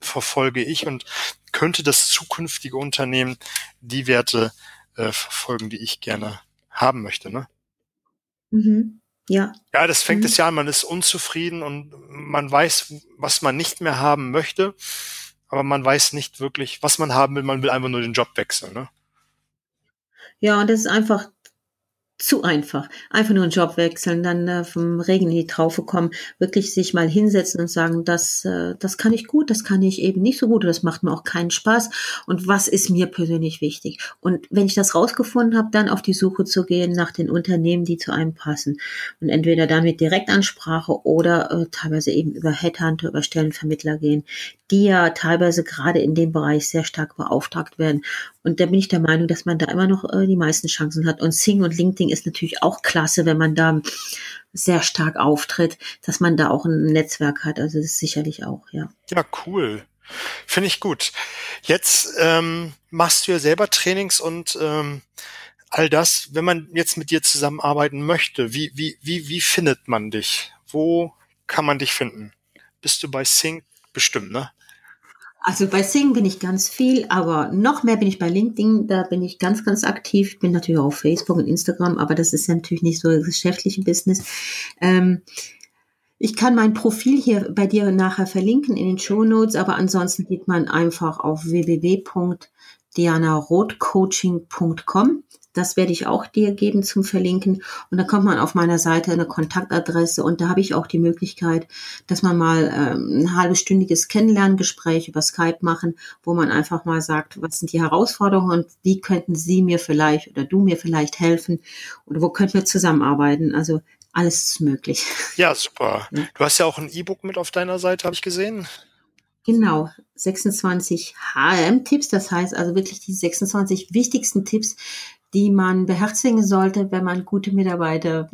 verfolge ich und könnte das zukünftige Unternehmen die Werte äh, verfolgen, die ich gerne haben möchte, ne? Mhm. Ja. Ja, das fängt mhm. es ja an, man ist unzufrieden und man weiß, was man nicht mehr haben möchte, aber man weiß nicht wirklich, was man haben will, man will einfach nur den Job wechseln, ne? Ja, und das ist einfach zu einfach. Einfach nur einen Job wechseln, dann äh, vom Regen in die Traufe kommen, wirklich sich mal hinsetzen und sagen, das, äh, das kann ich gut, das kann ich eben nicht so gut, das macht mir auch keinen Spaß. Und was ist mir persönlich wichtig? Und wenn ich das rausgefunden habe, dann auf die Suche zu gehen nach den Unternehmen, die zu einem passen. Und entweder dann mit Direktansprache oder äh, teilweise eben über Headhunter, über Stellenvermittler gehen, die ja teilweise gerade in dem Bereich sehr stark beauftragt werden. Und da bin ich der Meinung, dass man da immer noch äh, die meisten Chancen hat. Und Sing und LinkedIn ist natürlich auch klasse, wenn man da sehr stark auftritt, dass man da auch ein Netzwerk hat. Also das ist sicherlich auch, ja. Ja, cool. Finde ich gut. Jetzt ähm, machst du ja selber Trainings und ähm, all das. Wenn man jetzt mit dir zusammenarbeiten möchte, wie, wie, wie, wie findet man dich? Wo kann man dich finden? Bist du bei Sing? Bestimmt, ne? Also bei Sing bin ich ganz viel, aber noch mehr bin ich bei LinkedIn. Da bin ich ganz, ganz aktiv. Bin natürlich auch auf Facebook und Instagram, aber das ist ja natürlich nicht so das geschäftliche Business. Ähm, ich kann mein Profil hier bei dir nachher verlinken in den Show Notes, aber ansonsten geht man einfach auf www.dianarothcoaching.com. Das werde ich auch dir geben zum Verlinken. Und da kommt man auf meiner Seite eine Kontaktadresse und da habe ich auch die Möglichkeit, dass man mal ähm, ein halbstündiges Kennenlerngespräch über Skype machen, wo man einfach mal sagt, was sind die Herausforderungen und wie könnten Sie mir vielleicht oder du mir vielleicht helfen oder wo könnten wir zusammenarbeiten. Also alles ist möglich. Ja, super. [laughs] Du hast ja auch ein E-Book mit auf deiner Seite, habe ich gesehen. Genau, 26 HM-Tipps, das heißt also wirklich die 26 wichtigsten Tipps, die man beherzigen sollte, wenn man gute Mitarbeiter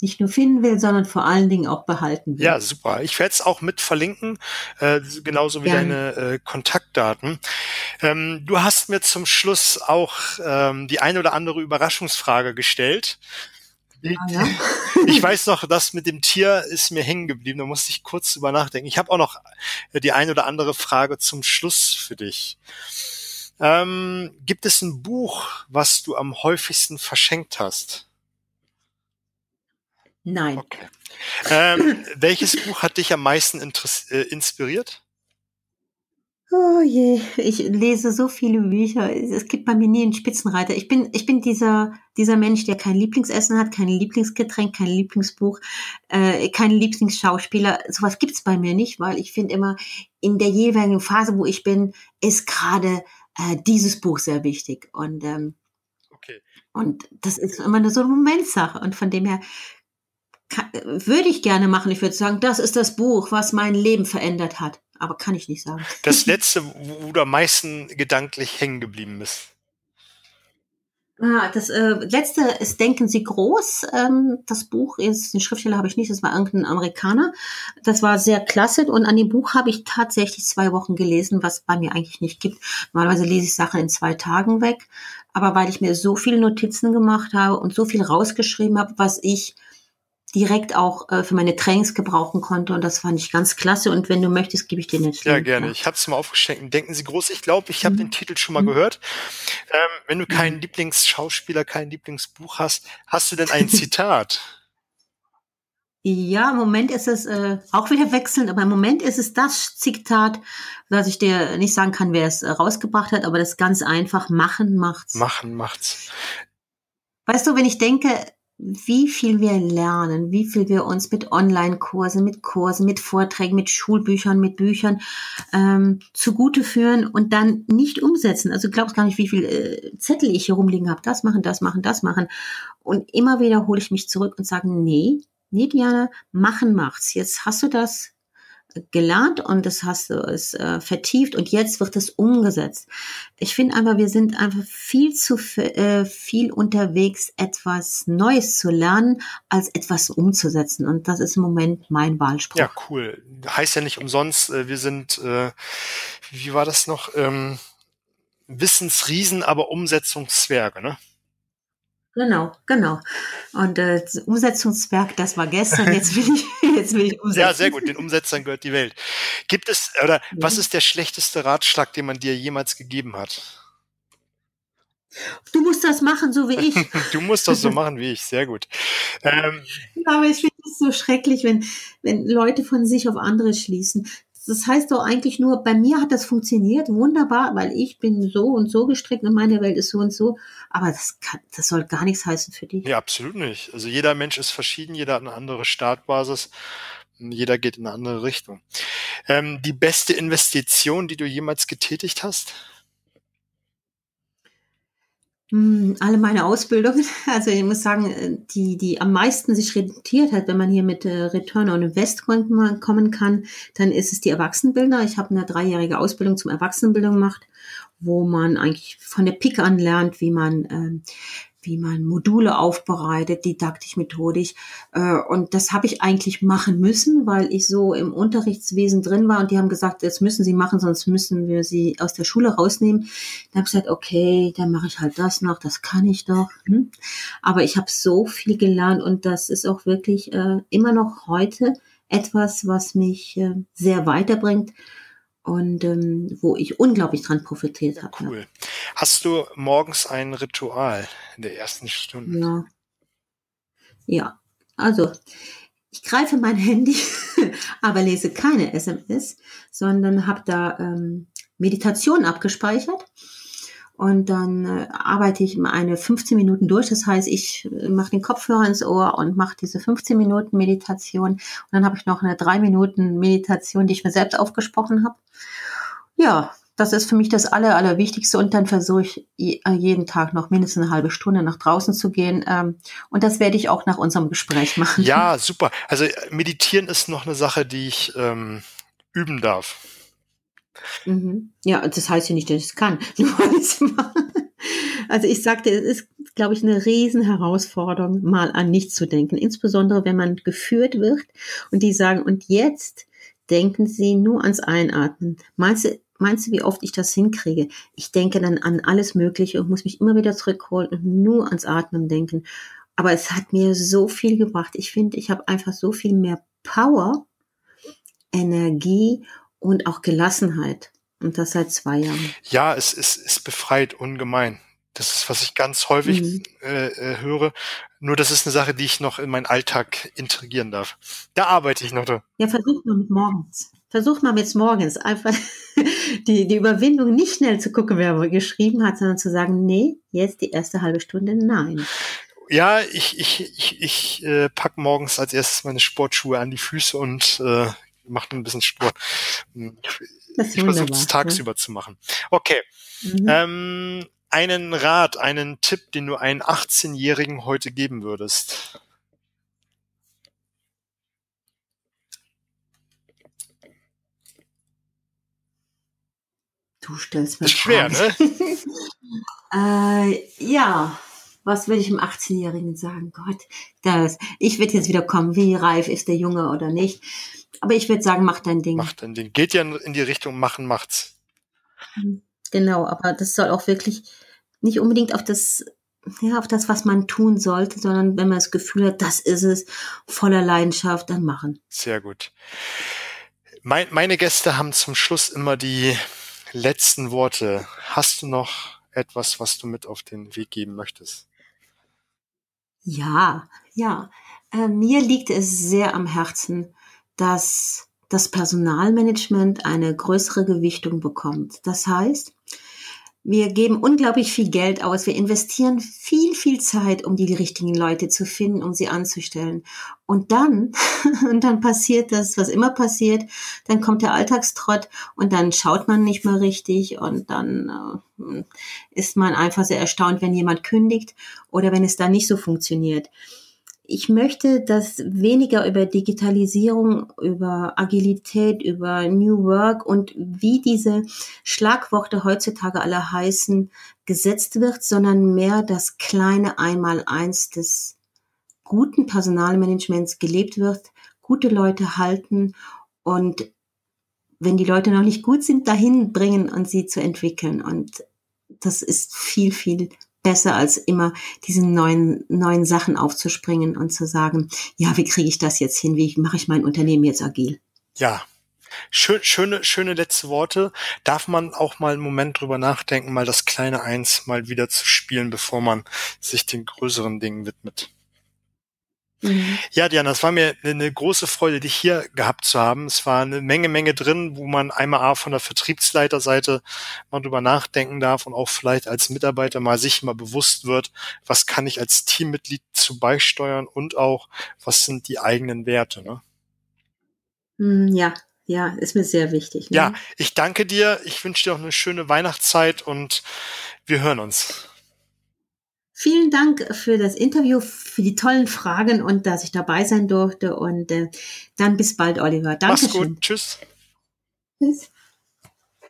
nicht nur finden will, sondern vor allen Dingen auch behalten will. Ja, super. Ich werde es auch mit verlinken, äh, genauso wie Gerne. deine äh, Kontaktdaten. Ähm, du hast mir zum Schluss auch ähm, die eine oder andere Überraschungsfrage gestellt. Ah, ja? [laughs] ich weiß noch, das mit dem Tier ist mir hängen geblieben. Da musste ich kurz drüber nachdenken. Ich habe auch noch äh, die eine oder andere Frage zum Schluss für dich. Ähm, gibt es ein Buch, was du am häufigsten verschenkt hast? Nein. Okay. Ähm, welches Buch hat dich am meisten äh, inspiriert? Oh je, ich lese so viele Bücher. Es gibt bei mir nie einen Spitzenreiter. Ich bin, ich bin dieser, dieser Mensch, der kein Lieblingsessen hat, kein Lieblingsgetränk, kein Lieblingsbuch, äh, kein Lieblingsschauspieler. Sowas gibt's bei mir nicht, weil ich finde immer, in der jeweiligen Phase, wo ich bin, ist gerade äh, dieses Buch sehr wichtig. Und, ähm, okay. und das ist immer nur so eine Momentsache. Und von dem her kann, würde ich gerne machen. Ich würde sagen, das ist das Buch, was mein Leben verändert hat. Aber kann ich nicht sagen. Das [laughs] letzte, wo du am meisten gedanklich hängen geblieben bist. Ah, das äh, letzte ist Denken Sie groß. Ähm, das Buch ist, den Schriftsteller habe ich nicht, das war irgendein Amerikaner. Das war sehr klasse und an dem Buch habe ich tatsächlich zwei Wochen gelesen, was bei mir eigentlich nicht gibt. Normalerweise lese ich Sachen in zwei Tagen weg, aber weil ich mir so viele Notizen gemacht habe und so viel rausgeschrieben habe, was ich direkt auch äh, für meine Trainings gebrauchen konnte und das fand ich ganz klasse und wenn du möchtest, gebe ich dir jetzt. Ja, gerne. Ich hatte es mal aufgeschenkt. Denken Sie groß. Ich glaube, ich habe mhm. den Titel schon mal mhm. gehört. Ähm, wenn du keinen mhm. Lieblingsschauspieler, kein Lieblingsbuch hast, hast du denn ein Zitat? Ja, im Moment ist es äh, auch wieder wechselnd, aber im Moment ist es das Zitat, dass ich dir nicht sagen kann, wer es äh, rausgebracht hat, aber das ist ganz einfach, machen macht's. Machen macht's. Weißt du, wenn ich denke, wie viel wir lernen, wie viel wir uns mit Online-Kursen, mit Kursen, mit Vorträgen, mit Schulbüchern, mit Büchern ähm, zugute führen und dann nicht umsetzen. Also du glaubst gar nicht, wie viel äh, Zettel ich hier rumliegen habe. Das machen, das machen, das machen. Und immer wieder hole ich mich zurück und sage, nee, nee, Diana, machen macht's. Jetzt hast du das gelernt und das hast du es äh, vertieft und jetzt wird es umgesetzt. Ich finde einfach, wir sind einfach viel zu äh, viel unterwegs, etwas Neues zu lernen, als etwas umzusetzen. Und das ist im Moment mein Wahlspruch. Ja, cool. Heißt ja nicht umsonst, äh, wir sind, äh, wie war das noch? Ähm, Wissensriesen, aber Umsetzungszwerge, ne? Genau, genau. Und äh, das Umsetzungswerk, das war gestern, jetzt will ich, [laughs] jetzt will ich umsetzen. Ja, sehr gut, den Umsetzern gehört die Welt. Gibt es, oder ja. was ist der schlechteste Ratschlag, den man dir jemals gegeben hat? Du musst das machen, so wie ich. [laughs] du musst das so machen wie ich, sehr gut. Ähm, aber ich finde es so schrecklich, wenn, wenn Leute von sich auf andere schließen. Das heißt doch eigentlich nur, bei mir hat das funktioniert, wunderbar, weil ich bin so und so gestrickt und meine Welt ist so und so. Aber das, kann, das soll gar nichts heißen für dich. Ja, absolut nicht. Also jeder Mensch ist verschieden, jeder hat eine andere Startbasis, jeder geht in eine andere Richtung. Ähm, die beste Investition, die du jemals getätigt hast? Hm, alle meine Ausbildungen, [laughs] also ich muss sagen, die, die am meisten sich rentiert hat, wenn man hier mit äh, Return on Investment kommen kann, dann ist es die Erwachsenenbildner. Ich habe eine dreijährige Ausbildung zum Erwachsenenbildung gemacht, wo man eigentlich von der Pike an lernt, wie man ähm, wie man Module aufbereitet, didaktisch, methodisch. Äh, und das habe ich eigentlich machen müssen, weil ich so im Unterrichtswesen drin war und die haben gesagt, das müssen Sie machen, sonst müssen wir Sie aus der Schule rausnehmen. Dann habe ich gesagt, okay, dann mache ich halt das noch, das kann ich doch. Hm? Aber ich habe so viel gelernt und das ist auch wirklich äh, immer noch heute etwas, was mich äh, sehr weiterbringt und ähm, wo ich unglaublich dran profitiert habe. Cool. Ja. Hast du morgens ein Ritual in der ersten Stunde? Ja. Ja, also ich greife mein Handy, [laughs] aber lese keine SMS, sondern habe da ähm, Meditation abgespeichert und dann äh, arbeite ich eine 15 Minuten durch. Das heißt, ich äh, mache den Kopfhörer ins Ohr und mache diese 15 Minuten Meditation. Und dann habe ich noch eine drei Minuten Meditation, die ich mir selbst aufgesprochen habe. Ja, das ist für mich das Aller, Allerwichtigste. Und dann versuche ich äh, jeden Tag noch mindestens eine halbe Stunde nach draußen zu gehen. Ähm, und das werde ich auch nach unserem Gespräch machen. Ja, super. Also meditieren ist noch eine Sache, die ich ähm, üben darf. Mhm. Ja, das heißt ja nicht, dass ich es kann. [laughs] also ich sagte, es ist, glaube ich, eine riesen Herausforderung, mal an nichts zu denken. Insbesondere, wenn man geführt wird und die sagen, und jetzt denken Sie nur ans Einatmen. Meinst du, meinst du, wie oft ich das hinkriege? Ich denke dann an alles Mögliche und muss mich immer wieder zurückholen und nur ans Atmen denken. Aber es hat mir so viel gebracht. Ich finde, ich habe einfach so viel mehr Power, Energie und auch Gelassenheit. Und das seit zwei Jahren. Ja, es ist, es befreit ungemein. Das ist, was ich ganz häufig mhm. äh, äh, höre. Nur das ist eine Sache, die ich noch in meinen Alltag integrieren darf. Da arbeite ich noch da. Ja, versuch mal mit morgens. Versuch mal mit morgens einfach [laughs] die, die Überwindung nicht schnell zu gucken, wer geschrieben hat, sondern zu sagen, nee, jetzt die erste halbe Stunde, nein. Ja, ich, ich, ich, ich äh, pack morgens als erstes meine Sportschuhe an die Füße und äh, macht ein bisschen Sport. Hm, ich versuche es tagsüber ja. zu machen. Okay. Mhm. Ähm, einen Rat, einen Tipp, den du einen 18-Jährigen heute geben würdest? Du stellst mir schwer, ne? [laughs] äh, ja, was will ich dem 18-Jährigen sagen? Gott, das, ich werde jetzt wieder kommen, wie reif ist der Junge oder nicht. Aber ich würde sagen, mach dein Ding. Mach dein Ding. Geht ja in die Richtung machen, macht's. Genau, aber das soll auch wirklich nicht unbedingt auf das, ja, auf das, was man tun sollte, sondern wenn man das Gefühl hat, das ist es, voller Leidenschaft, dann machen. Sehr gut. Mein, meine Gäste haben zum Schluss immer die letzten Worte. Hast du noch etwas, was du mit auf den Weg geben möchtest? Ja, ja. Äh, mir liegt es sehr am Herzen, dass das Personalmanagement eine größere Gewichtung bekommt. Das heißt, wir geben unglaublich viel Geld aus. Wir investieren viel, viel Zeit, um die richtigen Leute zu finden, um sie anzustellen. Und dann, [laughs] und dann passiert das, was immer passiert. Dann kommt der Alltagstrott und dann schaut man nicht mehr richtig und dann äh, ist man einfach sehr erstaunt, wenn jemand kündigt oder wenn es dann nicht so funktioniert ich möchte, dass weniger über Digitalisierung, über Agilität, über New Work und wie diese Schlagworte heutzutage alle heißen, gesetzt wird, sondern mehr das kleine Einmaleins des guten Personalmanagements gelebt wird, gute Leute halten und wenn die Leute noch nicht gut sind, dahin bringen und sie zu entwickeln. Und das ist viel, viel besser als immer diesen neuen, neuen Sachen aufzuspringen und zu sagen, ja, wie kriege ich das jetzt hin? Wie mache ich mein Unternehmen jetzt agil? Ja, Schön, schöne, schöne letzte Worte. Darf man auch mal einen Moment drüber nachdenken, mal das kleine Eins mal wieder zu spielen, bevor man sich den größeren Dingen widmet? Mhm. Ja, Diana, es war mir eine große Freude, dich hier gehabt zu haben. Es war eine Menge, Menge drin, wo man einmal A von der Vertriebsleiterseite mal drüber nachdenken darf und auch vielleicht als Mitarbeiter mal sich mal bewusst wird, was kann ich als Teammitglied zu beisteuern und auch, was sind die eigenen Werte. Ne? Mhm, ja, ja, ist mir sehr wichtig. Ne? Ja, ich danke dir. Ich wünsche dir auch eine schöne Weihnachtszeit und wir hören uns. Vielen Dank für das Interview, für die tollen Fragen und dass ich dabei sein durfte. Und äh, dann bis bald, Oliver. Danke. Mach's gut. Tschüss. Tschüss.